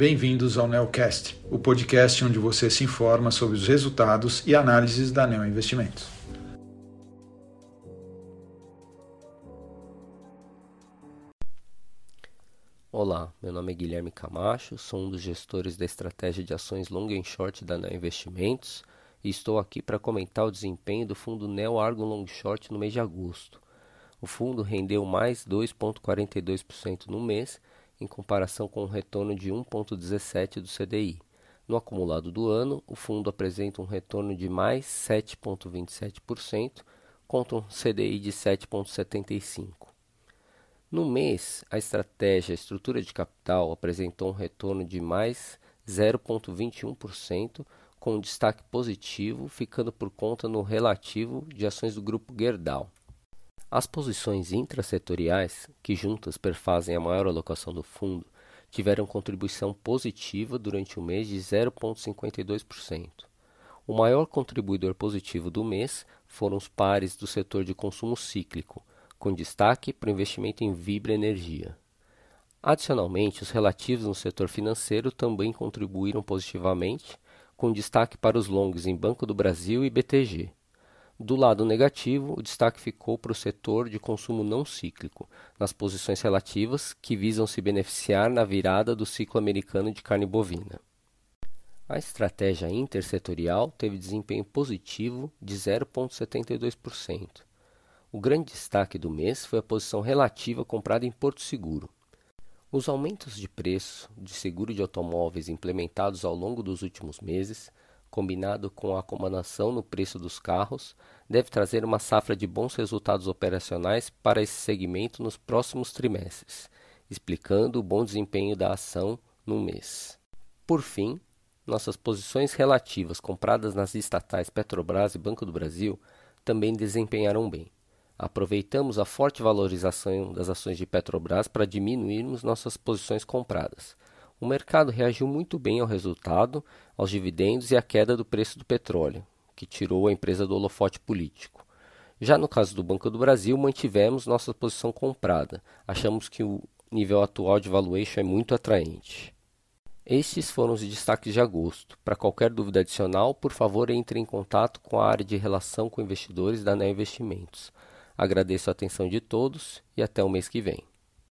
bem-vindos ao Neocast, o podcast onde você se informa sobre os resultados e análises da Neo Investimentos. Olá, meu nome é Guilherme Camacho, sou um dos gestores da estratégia de ações long and short da Neo Investimentos e estou aqui para comentar o desempenho do fundo Neo Argo Long Short no mês de agosto. O fundo rendeu mais 2,42% no mês em comparação com um retorno de 1,17% do CDI. No acumulado do ano, o fundo apresenta um retorno de mais 7,27% contra um CDI de 7,75%. No mês, a estratégia estrutura de capital apresentou um retorno de mais 0,21%, com um destaque positivo, ficando por conta no relativo de ações do grupo Gerdau. As posições intrasetoriais, que juntas perfazem a maior alocação do fundo, tiveram contribuição positiva durante o mês de 0,52%. O maior contribuidor positivo do mês foram os pares do setor de consumo cíclico, com destaque para o investimento em Vibra Energia. Adicionalmente, os relativos no setor financeiro também contribuíram positivamente, com destaque para os longs em Banco do Brasil e BTG. Do lado negativo, o destaque ficou para o setor de consumo não cíclico, nas posições relativas que visam se beneficiar na virada do ciclo americano de carne bovina. A estratégia intersetorial teve desempenho positivo de 0,72%. O grande destaque do mês foi a posição relativa comprada em Porto Seguro. Os aumentos de preço de seguro de automóveis implementados ao longo dos últimos meses combinado com a acomodação no preço dos carros, deve trazer uma safra de bons resultados operacionais para esse segmento nos próximos trimestres, explicando o bom desempenho da ação no mês. Por fim, nossas posições relativas compradas nas estatais Petrobras e Banco do Brasil também desempenharam bem. Aproveitamos a forte valorização das ações de Petrobras para diminuirmos nossas posições compradas o mercado reagiu muito bem ao resultado, aos dividendos e à queda do preço do petróleo, que tirou a empresa do holofote político. Já no caso do Banco do Brasil, mantivemos nossa posição comprada. Achamos que o nível atual de valuation é muito atraente. Estes foram os destaques de agosto. Para qualquer dúvida adicional, por favor, entre em contato com a área de relação com investidores da Neo Investimentos. Agradeço a atenção de todos e até o mês que vem.